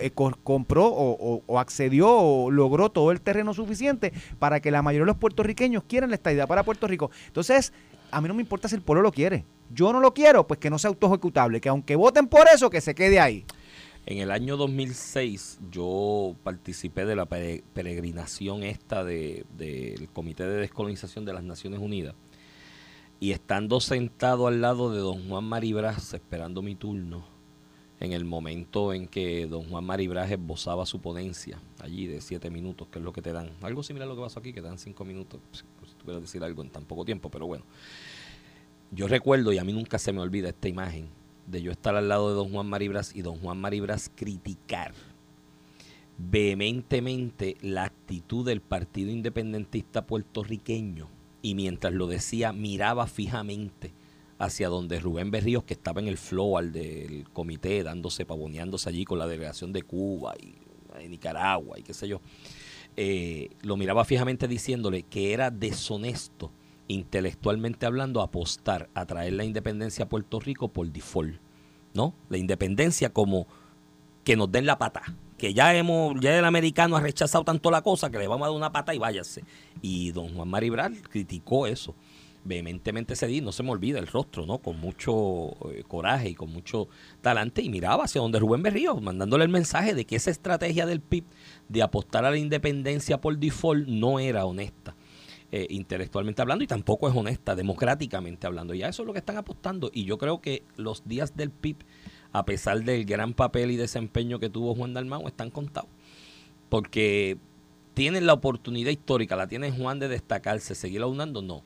eh, compró o, accedió o logró todo el terreno suficiente para que la mayoría de los puertorriqueños quieran la estadidad para Puerto Rico. Entonces, a mí no me importa si el pueblo lo quiere. Yo no lo quiero, pues que no sea auto-ejecutable, que aunque voten por eso, que se quede ahí. En el año 2006 yo participé de la peregrinación esta del Comité de Descolonización de las Naciones Unidas y estando sentado al lado de don Juan Maribras esperando mi turno, en el momento en que don Juan Maribraje esbozaba su ponencia, allí de siete minutos, que es lo que te dan. Algo similar a lo que pasó aquí, que te dan cinco minutos, pues, si tú decir algo en tan poco tiempo, pero bueno. Yo recuerdo, y a mí nunca se me olvida esta imagen, de yo estar al lado de don Juan Maribras y don Juan Maribras criticar vehementemente la actitud del Partido Independentista puertorriqueño y mientras lo decía miraba fijamente hacia donde Rubén Berríos, que estaba en el flow al del comité, dándose, pavoneándose allí con la delegación de Cuba y de Nicaragua y qué sé yo, eh, lo miraba fijamente diciéndole que era deshonesto, intelectualmente hablando, apostar a traer la independencia a Puerto Rico por default. ¿No? La independencia como que nos den la pata. Que ya hemos, ya el americano ha rechazado tanto la cosa que le vamos a dar una pata y váyase. Y don Juan Maribral criticó eso vehementemente ese día, no se me olvida el rostro, ¿no? Con mucho eh, coraje y con mucho talante y miraba hacia donde Rubén Berrío, mandándole el mensaje de que esa estrategia del PIB de apostar a la independencia por default no era honesta. Eh, intelectualmente hablando y tampoco es honesta democráticamente hablando. Y a eso es lo que están apostando. Y yo creo que los días del PIB, a pesar del gran papel y desempeño que tuvo Juan Dalmau, están contados. Porque tienen la oportunidad histórica, la tiene Juan de destacarse, seguir aunando, no.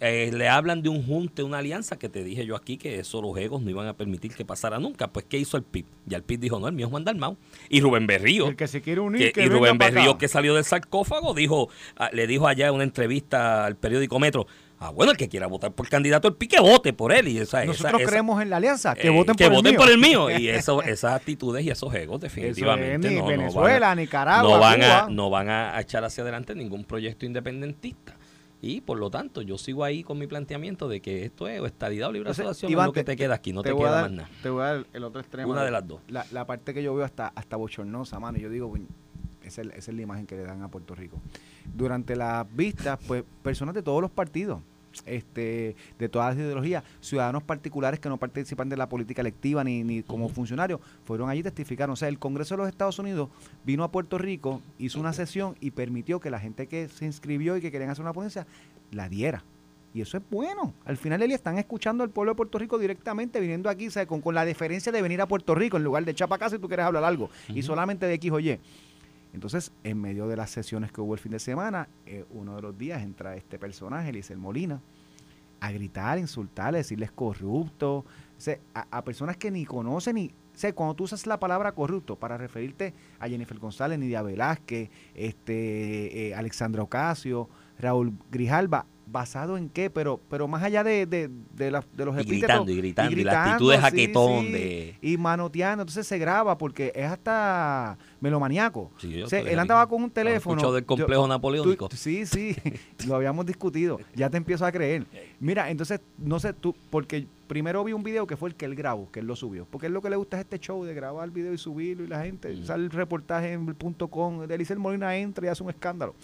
Eh, le hablan de un junte, una alianza que te dije yo aquí que eso los egos no iban a permitir que pasara nunca. Pues, ¿qué hizo el PIB? Y el PIB dijo, no, el mío es Juan Dalmau. Y Rubén Berrío. El que se quiere unir. y Rubén Berrío, que salió del sarcófago, dijo, ah, le dijo allá en una entrevista al periódico Metro, Ah, bueno, el que quiera votar por candidato el PIB, que vote por él. Y esa, Nosotros creemos en la alianza, que eh, voten, por, el por, el mío. Y eso, esas actitudes y esos egos, definitivamente. ni Venezuela, Nicaragua. No van, A, no van a echar hacia adelante ningún proyecto independentista. Y por lo tanto, yo sigo ahí con mi planteamiento de que esto es o estadidad o libre asociación, es lo que te, queda aquí, no te, queda más nada. Te voy a dar el otro extremo. Una de las dos. La, la parte que yo veo hasta, hasta bochornosa, mano. Yo digo, esa es, esa es la imagen que le dan a Puerto Rico. Durante las vistas, pues, personas de todos los partidos este, de todas las ideologías, ciudadanos particulares que no participan de la política electiva ni, ni como funcionarios, fueron allí y testificaron. O sea, el Congreso de los Estados Unidos vino a Puerto Rico, hizo una sesión y permitió que la gente que se inscribió y que querían hacer una ponencia la diera. Y eso es bueno. Al final, Eli, están escuchando al pueblo de Puerto Rico directamente, viniendo aquí, Con, con la diferencia de venir a Puerto Rico en lugar de Chapacá si tú quieres hablar algo. Y solamente de X o Y. Entonces, en medio de las sesiones que hubo el fin de semana, eh, uno de los días entra este personaje, Elisel Molina, a gritar, insultar, decirles corrupto, a, personas que ni conocen ni... O cuando tú usas la palabra corrupto para referirte a Jennifer González, Nidia Velázquez, este, eh, Alexandra Ocasio, Raúl Grijalba, ¿basado en qué? Pero pero más allá de, de, de, la, de los y gritando, y gritando, y, la actitud de jaquetón. De... Y manoteando, entonces se graba porque es hasta melomaniaco. Sí, él andaba con un teléfono. Escuchado del complejo napoleónico. sí, sí, lo habíamos discutido. Ya te empiezo a creer. Mira, entonces, no sé tú, porque primero vi un video que fue el que él grabó, que él lo subió. Porque es lo que le gusta es este show de grabar el video y subirlo y la gente, sale el reportaje en el punto com, de Elisel Molina entra y hace un escándalo.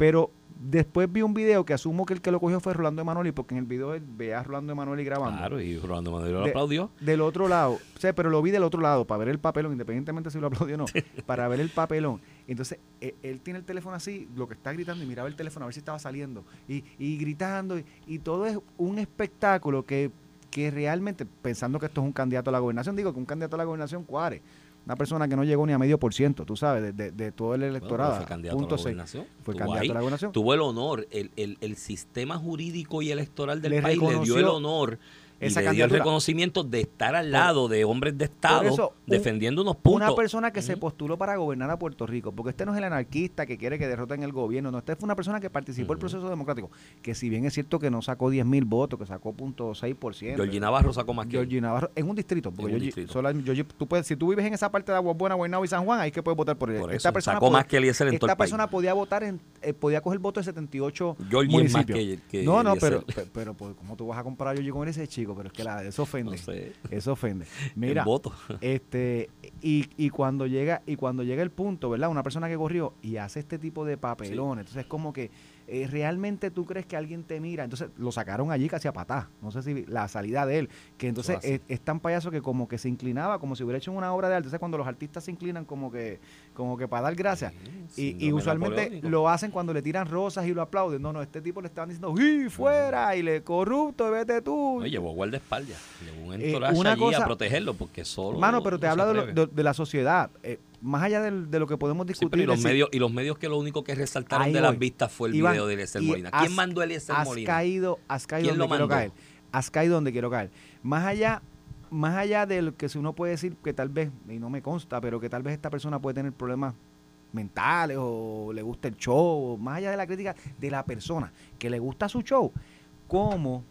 Pero después vi un video que asumo que el que lo cogió fue Rolando Emanuele, porque en el video él ve a Rolando Emanuele grabando. Claro, y Rolando Emanuele lo aplaudió. Del otro lado, o sea, pero lo vi del otro lado, para ver el papelón, independientemente si lo aplaudió o no, para ver el papelón. Entonces, e, él, tiene el teléfono así, lo que está gritando, y miraba el teléfono a ver si estaba saliendo, y, y gritando, y, y todo es un espectáculo que, que realmente, pensando que esto es un candidato a la gobernación, digo que un candidato a la gobernación cuare una persona que no llegó ni a medio por ciento, tú sabes, de, de, todo el electorado. fue candidato a la gobernación. Fue candidato a la gobernación. Tuvo el honor, el, el, el sistema jurídico y electoral del país le dio el honor esa y le dio el reconocimiento de estar al lado de hombres de Estado defendiendo unos puntos. Una persona que se postuló para gobernar a Puerto Rico, porque este no es el anarquista que quiere que derroten el gobierno, no, este fue una persona que participó en el proceso democrático, que si bien es cierto que no sacó 10 mil votos, que sacó .6%. Georgie Navarro sacó más que Georgie Navarro, en un distrito, porque un distrito. tú puedes, si tú vives en esa parte de Agua Buena, Guaynabo y San Juan, ahí que puedes votar por él. esta persona sacó más que Eliezer en Esta persona podía votar, en, eh, podía coger votos de 78 Georgie municipios. Más que, no, no, pero, pero, pero, pues, ¿cómo tú vas a comparar a Georgie con ese chico? Pero es que la, eso ofende. Eso ofende. Mira, este y, y cuando llega y cuando llega el punto, ¿verdad? Una persona que corrió y hace este tipo de papelones, entonces es como que eh, realmente tú crees que alguien te mira, entonces lo sacaron allí casi a patá, no sé si la salida de él, que entonces es, tan payaso que como que se inclinaba, como si hubiera hecho una obra de arte, entonces cuando los artistas se inclinan como que como que para dar gracias, y, usualmente lo hacen cuando le tiran rosas y lo aplauden, no, no, este tipo le estaban diciendo, ¡y fuera! y le corrupto, vete tú. No, llevó guardaespaldas, llevó un eh, entourage allí a protegerlo, porque solo... Mano, pero te habla de, de, la sociedad, eh, más allá de, lo que podemos discutir. y, los medios, y los medios que lo único que resaltaron de las vistas fue el video de Eliezer Molina. ¿Quién mandó a Eliezer has Molina? Caído, has caído donde quiero caer. Has caído donde quiero caer. Más allá, más allá de lo que uno puede decir que tal vez, y no me consta, pero que tal vez esta persona puede tener problemas mentales o le gusta el show, más allá de la crítica de la persona que le gusta su show, ¿cómo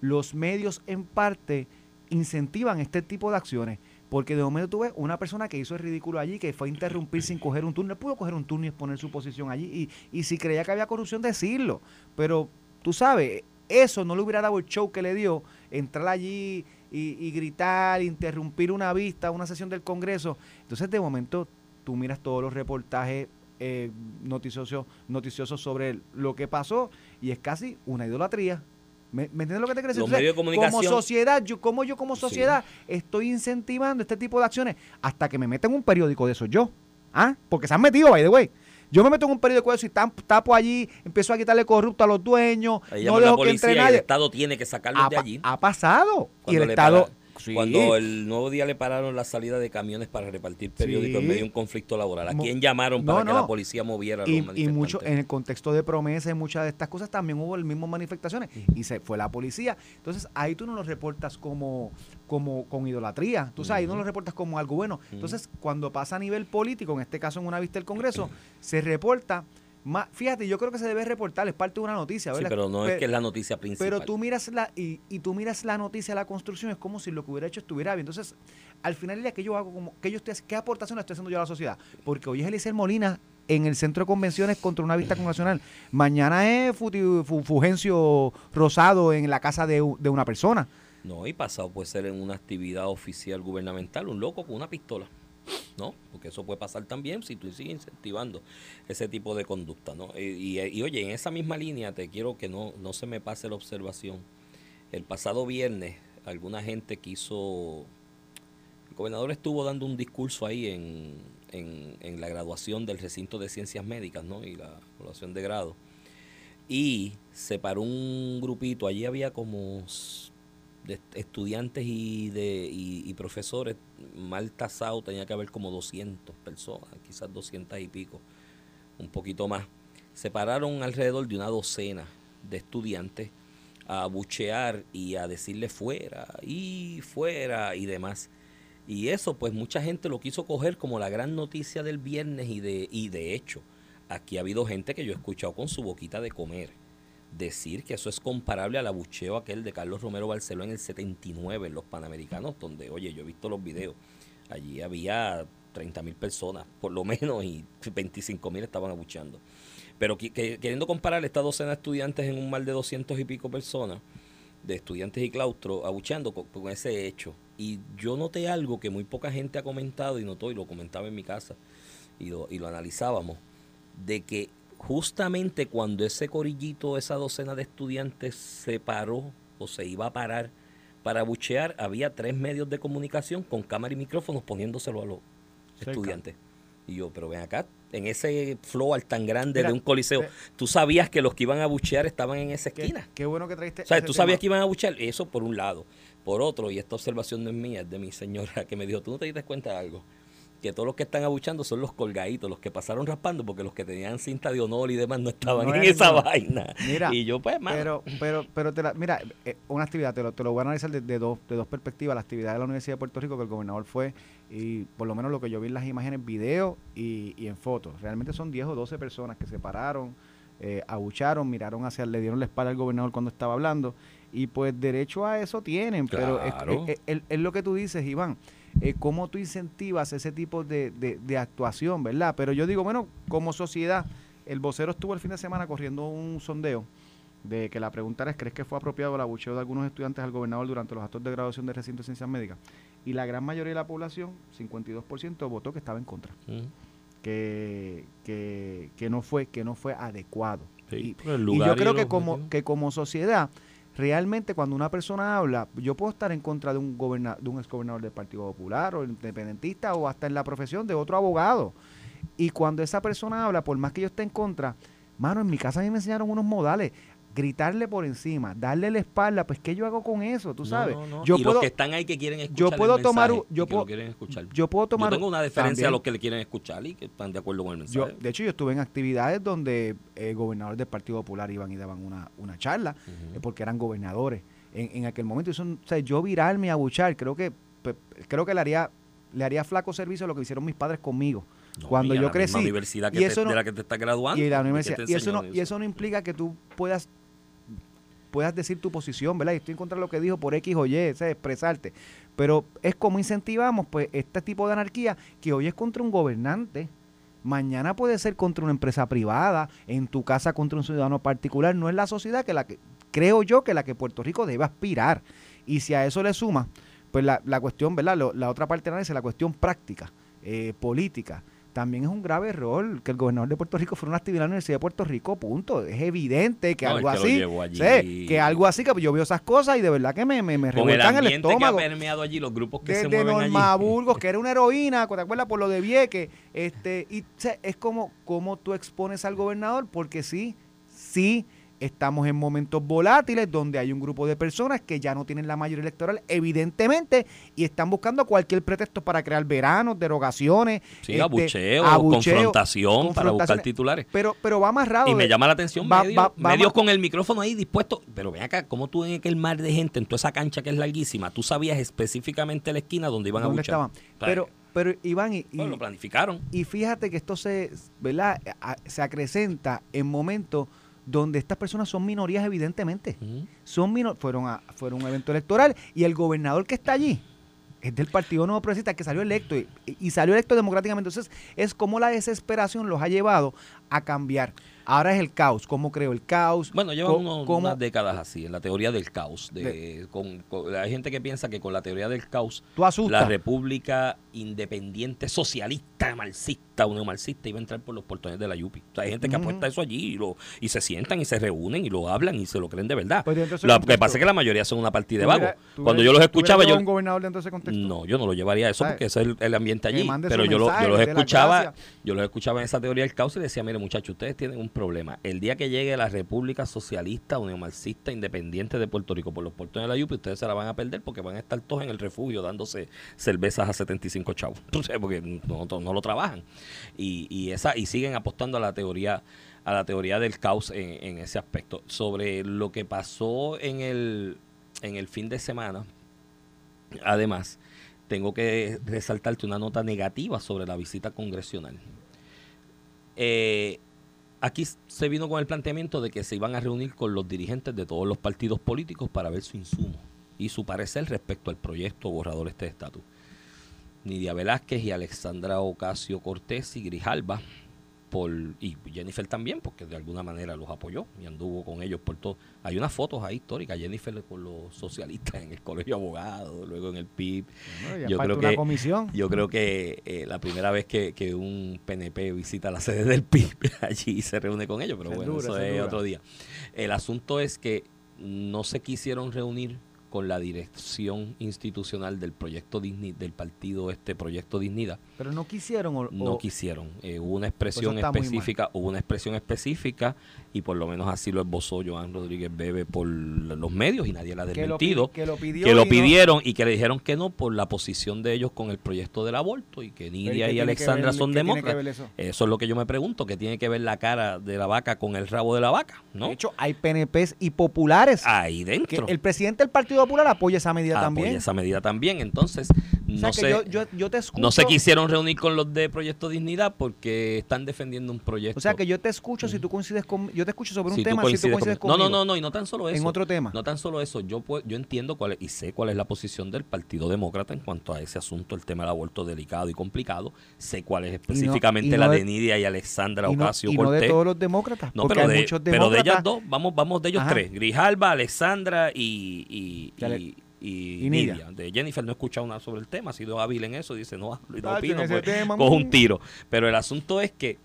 los medios en parte incentivan este tipo de acciones. Porque de momento tú ves una persona que hizo el ridículo allí, que fue a interrumpir sin coger un turno, pudo coger un turno y exponer su posición allí. Y, y si creía que había corrupción, decirlo. Pero tú sabes, eso no le hubiera dado el show que le dio, entrar allí y, gritar, interrumpir una vista, una sesión del Congreso. Entonces, de momento, tú miras todos los reportajes eh, noticiosos, noticiosos sobre lo que pasó y es casi una idolatría. ¿Me, entiendes lo que te decir? Como sociedad, yo, como yo como sociedad estoy incentivando este tipo de acciones hasta que me metan un periódico de eso yo. ¿Ah? Porque se han metido, by the way. Yo me meto en un periódico de eso y tapo allí, empiezo a quitarle corrupto a los dueños, no dejo que entre nadie. el Estado tiene que sacarlos de allí. Ha pasado. y el Estado, cuando el nuevo día le pararon la salida de camiones para repartir periódicos en medio de un conflicto laboral. ¿A quién llamaron para que la policía moviera y, los Y mucho, en el contexto de promesas, muchas de estas cosas también hubo el mismo manifestaciones y se fue la policía. Entonces ahí tú no lo reportas como, como con idolatría. Tú sabes, ahí no lo reportas como algo bueno. Entonces cuando pasa a nivel político, en este caso en una vista del Congreso, se reporta fíjate, yo creo que se debe reportar, es parte de una noticia, ¿verdad? Sí, pero no es que es la noticia principal. Pero tú miras la, y, y, tú miras la noticia de la construcción, es como si lo que hubiera hecho estuviera bien. Entonces, al final del día, ¿qué yo hago? Como, ¿qué, yo estoy, ¿Qué aportación estoy haciendo yo a la sociedad? Porque hoy es Eliezer Molina en el centro de convenciones contra una vista congresional. Mañana es Fugencio Rosado en la casa de, de una persona. No, y pasado puede ser en una actividad oficial gubernamental, un loco con una pistola. ¿No? Porque eso puede pasar también si tú sigues incentivando ese tipo de conducta, ¿no? Y, oye, en esa misma línea te quiero que no, no se me pase la observación. El pasado viernes, alguna gente quiso... El gobernador estuvo dando un discurso ahí en, en, la graduación del recinto de ciencias médicas, ¿no? Y la graduación de grado. Y se paró un grupito, allí había como de estudiantes y de y, profesores mal tasado tenía que haber como 200 personas, quizás 200 y pico, un poquito más. Se pararon alrededor de una docena de estudiantes a buchear y a decirle fuera y fuera y demás. Y eso pues mucha gente lo quiso coger como la gran noticia del viernes y de, y de hecho aquí ha habido gente que yo he escuchado con su boquita de comer decir que eso es comparable al abucheo aquel de Carlos Romero Barceló en el 79 en los Panamericanos, donde, oye, yo he visto los videos, allí había 30 mil personas, por lo menos, y 25 mil estaban abucheando. Pero queriendo comparar esta docena de estudiantes en un mar de 200 y pico personas, de estudiantes y claustro, abucheando con, ese hecho. Y yo noté algo que muy poca gente ha comentado y notó, y lo comentaba en mi casa, y y lo analizábamos, de que justamente cuando ese corillito, esa docena de estudiantes se paró o se iba a parar para buchear, había tres medios de comunicación con cámara y micrófonos poniéndoselo a los estudiantes. Y yo, pero ven acá, en ese flow tan grande de un coliseo, tú sabías que los que iban a buchear estaban en esa esquina. Qué, bueno que traiste. O sea, tú sabías que iban a buchear, eso por un lado. Por otro, y esta observación no es mía, es de mi señora que me dijo, tú no te diste cuenta de algo que todos los que están abuchando son los colgaditos, los que pasaron raspando, porque los que tenían cinta de honor y demás no estaban en esa vaina. Mira, y yo pues, Pero, pero, pero te la, mira, eh, una actividad, te lo, te lo voy a analizar de, dos, de dos perspectivas, la actividad de la Universidad de Puerto Rico que el gobernador fue, y por lo menos lo que yo vi en las imágenes, video y, y en fotos. Realmente son 10 o 12 personas que se pararon, eh, abucharon, miraron hacia, le dieron la espalda al gobernador cuando estaba hablando, y pues derecho a eso tienen, pero es lo que tú dices, Iván eh, cómo tú incentivas ese tipo de, de, actuación, ¿verdad? Pero yo digo, bueno, como sociedad, el vocero estuvo el fin de semana corriendo un sondeo de que la pregunta era, ¿crees que fue apropiado el abucheo de algunos estudiantes al gobernador durante los actos de graduación de recinto de ciencias médicas? Y la gran mayoría de la población, 52%, votó que estaba en contra. Que, que, que, no fue, que no fue adecuado. y, yo creo que como, que como sociedad realmente cuando una persona habla, yo puedo estar en contra de un, de un exgobernador del Partido Popular o independentista o hasta en la profesión de otro abogado. Y cuando esa persona habla, por más que yo esté en contra, mano, en mi casa a mí me enseñaron unos modales gritarle por encima, darle la espalda, pues ¿qué yo hago con eso? Tú sabes. Yo y puedo, los que están ahí que quieren escuchar yo puedo tomar yo puedo, escuchar. yo puedo tomar yo tengo una diferencia a los que le quieren escuchar y que están de acuerdo con el mensaje. de hecho yo estuve en actividades donde eh, gobernadores del Partido Popular iban y daban una, una charla eh, porque eran gobernadores en, en aquel momento. Eso, o sea, yo virarme a abuchar, creo que creo que le haría le haría flaco servicio a lo que hicieron mis padres conmigo. cuando yo crecí. y eso de la que te estás graduando. Y, la universidad, y, eso no, y eso no implica que tú puedas puedas decir tu posición, ¿verdad? Y estoy en contra de lo que dijo por X o Y, expresarte. Pero es como incentivamos pues este tipo de anarquía que hoy es contra un gobernante, mañana puede ser contra una empresa privada, en tu casa contra un ciudadano particular. No es la sociedad que la que creo yo que la que Puerto Rico debe aspirar. Y si a eso le suma, pues la, la cuestión, ¿verdad? la otra parte es la cuestión práctica, eh, política también es un grave error que el gobernador de Puerto Rico fuera una actividad en la Universidad de Puerto Rico, punto. Es evidente que algo así, que algo así, que yo veo esas cosas y de verdad que me, me, me revuelcan el, estómago. que ha permeado allí, los grupos que se de mueven Norma Burgos, que era una heroína, ¿te acuerdas? Por lo de Vieque. Este, y es como, como tú expones al gobernador, porque sí, sí, Estamos en momentos volátiles donde hay un grupo de personas que ya no tienen la mayoría electoral, evidentemente, y están buscando cualquier pretexto para crear veranos, derogaciones. Sí, este, abucheo, confrontación para buscar titulares. Pero, pero va amarrado. Y me llama la atención medios, con el micrófono ahí dispuesto. Pero ven acá, ¿cómo tú en aquel mar de gente, en toda esa cancha que es larguísima, tú sabías específicamente la esquina donde iban a abuchear? Pero, pero Iván y, lo planificaron. Y fíjate que esto se, ¿verdad? se acrecenta en momentos donde estas personas son minorías evidentemente. Son fueron a, fueron un evento electoral y el gobernador que está allí es del Partido Nuevo Progresista que salió electo y, salió electo democráticamente. Entonces, es como la desesperación los ha llevado a cambiar. Ahora es el caos. ¿Cómo creo el caos? Bueno, lleva unas décadas así, en la teoría del caos. De, con, hay gente que piensa que con la teoría del caos, la República Independiente Socialista, Marxista, Neomarxista iba a entrar por los portones de la Yupi. O sea, hay gente que apuesta eso allí y, lo, y se sientan y se reúnen y lo hablan y se lo creen de verdad. Pues lo que pasa es que la mayoría son una partida de vagos. Cuando yo los escuchaba, yo... un gobernador dentro de ese contexto? No, yo no lo llevaría a eso porque ese es el, ambiente allí. Pero yo, yo los escuchaba, yo los escuchaba en esa teoría del caos y decía, mire muchachos, ustedes tienen un problema. El día que llegue la República Socialista o Neomarxista Independiente de Puerto Rico por los portones de la Yupi, ustedes se la van a perder porque van a estar todos en el refugio dándose cervezas a 75 chavos. porque no, no, lo trabajan. Y, esa, y siguen apostando a la teoría a la teoría del caos en, ese aspecto. Sobre lo que pasó en el, en el fin de semana, además, tengo que resaltarte una nota negativa sobre la visita congresional. Eh, aquí se vino con el planteamiento de que se iban a reunir con los dirigentes de todos los partidos políticos para ver su insumo y su parecer respecto al proyecto borrador este estatus. Nidia Velázquez y Alexandra Ocasio Cortés y Grijalba por, y Jennifer también, porque de alguna manera los apoyó y anduvo con ellos por todo. Hay unas fotos ahí históricas, Jennifer con los socialistas en el colegio de abogados, luego en el PIB. yo, creo que, comisión. yo creo que eh, la primera vez que, un PNP visita la sede del PIB allí se reúne con ellos, pero bueno, eso es otro día. El asunto es que no se quisieron reunir con la dirección institucional del proyecto del partido este proyecto Dignidad. Pero no quisieron o, no quisieron. Eh, hubo una expresión específica, hubo una expresión específica y por lo menos así lo esbozó Joan Rodríguez Bebe por los medios y nadie la ha desmentido. Que lo, que lo pidieron y que le dijeron que no por la posición de ellos con el proyecto del aborto y que Nidia y Alexandra son demócratas. Eso? eso? es lo que yo me pregunto, que tiene que ver la cara de la vaca con el rabo de la vaca, ¿no? De hecho, hay PNPs y populares. Ahí dentro. el presidente del Partido Popular apoya esa medida también. Apoya esa medida también. Entonces, no, sé, no se quisieron reunir con los de Proyecto Dignidad porque están defendiendo un proyecto. O sea, que yo te escucho si tú coincides con. Yo te escucho sobre un tema si tú coincides No, no, no, no, y no tan solo eso. En otro tema. No tan solo eso. Yo, yo entiendo cuál es, y sé cuál es la posición del Partido Demócrata en cuanto a ese asunto, el tema del aborto delicado y complicado. Sé cuál es específicamente la de, Nidia y Alexandra Ocasio y no de todos los demócratas. No, pero, de, pero de ellas dos, vamos, vamos de ellos tres: Grijalba, Alexandra y y, Nidia. De Jennifer no he escuchado nada sobre el tema, ha sido hábil en eso, dice no hablo y no opino, pues, cojo un tiro. Pero el asunto es que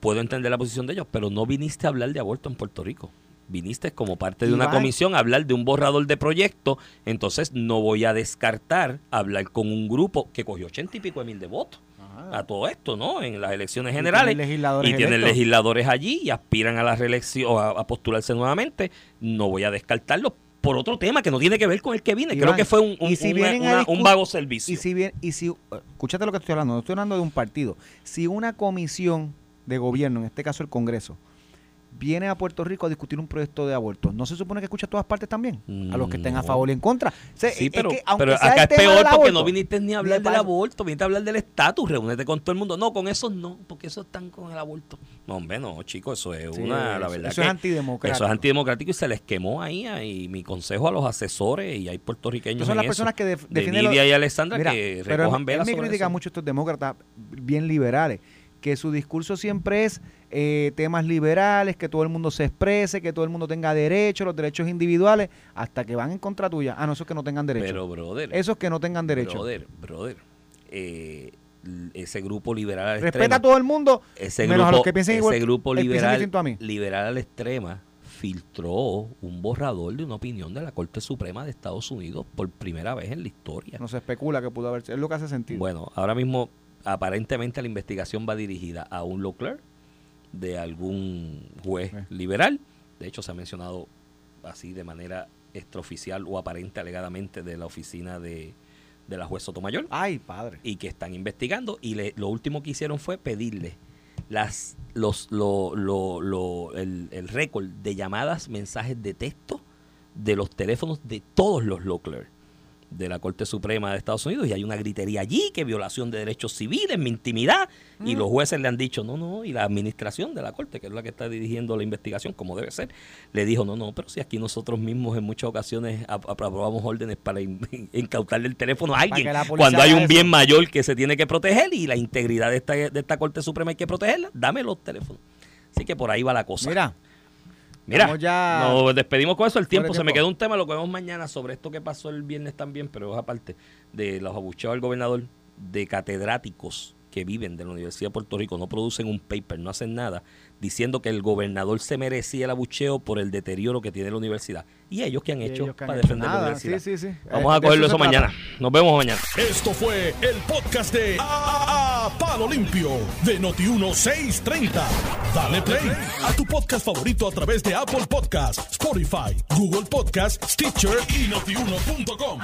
puedo entender la posición de ellos, pero no viniste a hablar de aborto en Puerto Rico. Viniste como parte de una comisión a hablar de un borrador de proyecto, entonces no voy a descartar hablar con un grupo que cogió ochenta y pico de mil de votos a todo esto, ¿no? En las elecciones generales. Y tienen legisladores, allí y aspiran a la reelección, a, a postularse nuevamente. No voy a descartarlo, por otro tema que no tiene que ver con el que viene. Creo que fue un, un, vago servicio. Y si bien, y si, escúchate lo que estoy hablando, no estoy hablando de un partido. Si una comisión de gobierno, en este caso el Congreso, viene a Puerto Rico a discutir un proyecto de aborto, ¿no se supone que escucha a todas partes también? A los que estén a favor y en contra. O sea, Sí, es pero, que, aunque pero acá es peor porque no viniste ni a hablar del aborto, viniste a hablar del estatus, reúnete con todo el mundo. No, con esos no, porque esos están con el aborto. No, hombre, no, chicos, eso es Sí, una, la eso- verdad eso que es antidemocrático. Eso es antidemocrático y se les quemó ahí, y mi consejo a los asesores y hay puertorriqueños Estas son en las eso, personas que def- de defienden lo- Nidia y Alessandra Mira, que recojan velas me sobre critica eso. mucho estos demócratas bien liberales, que su discurso siempre es eh, temas liberales, que todo el mundo se exprese, que todo el mundo tenga derechos, los derechos individuales, hasta que van en contra tuya. Ah, no, esos que no tengan derechos. Pero, brother, esos que no tengan derechos. brother, brother, eh, ese grupo liberal al Respeta a todo el mundo, ese menos grupo, a los que piensen ese igual. grupo eh, piensen liberal, a mí. liberal a la extrema filtró un borrador de una opinión de la Corte Suprema de Estados Unidos por primera vez en la historia. No se especula que pudo haber. Es lo que hace sentido. Bueno, ahora mismo aparentemente la investigación va dirigida a un law clerk de algún juez Eh. liberal. De hecho, se ha mencionado así de manera extraoficial o aparente alegadamente de la oficina de, de la juez Sotomayor Ay, padre. y que están investigando y le- lo último que hicieron fue pedirle las los lo, lo- lo- el, el récord de llamadas mensajes de texto de los teléfonos de todos los clerks de la Corte Suprema de Estados Unidos y hay una gritería allí que violación de derechos civiles, mi intimidad y Mm. los jueces le han dicho no, no, y la administración de la Corte, que es la que está dirigiendo la investigación como debe ser, le dijo no, no, pero si aquí nosotros mismos en muchas ocasiones ap- aprobamos órdenes para in- incautarle el teléfono a alguien cuando hay un eso. bien mayor que se tiene que proteger y la integridad de esta, de esta Corte Suprema hay que protegerla, dame los teléfonos. Así que por ahí va la cosa. Mira, Mira, ya- nos despedimos con eso. El tiempo, se me quedó un tema, lo que vemos mañana sobre esto que pasó el viernes también, pero es aparte de los abucheos al gobernador, de catedráticos que viven de la Universidad de Puerto Rico, no producen un paper, no hacen nada, diciendo que el gobernador se merecía el abucheo por el deterioro que tiene la universidad. ¿Y ellos qué han Y hecho que han para hecho defender la universidad? Sí, sí, sí. Vamos Eh, a cogerlo eso mañana. Nos vemos mañana. Esto fue el podcast de A, Palo Limpio de Noti1630. Dale play a tu podcast favorito a través de Apple Podcasts, Spotify, Google Podcasts, Stitcher y notiuno.com.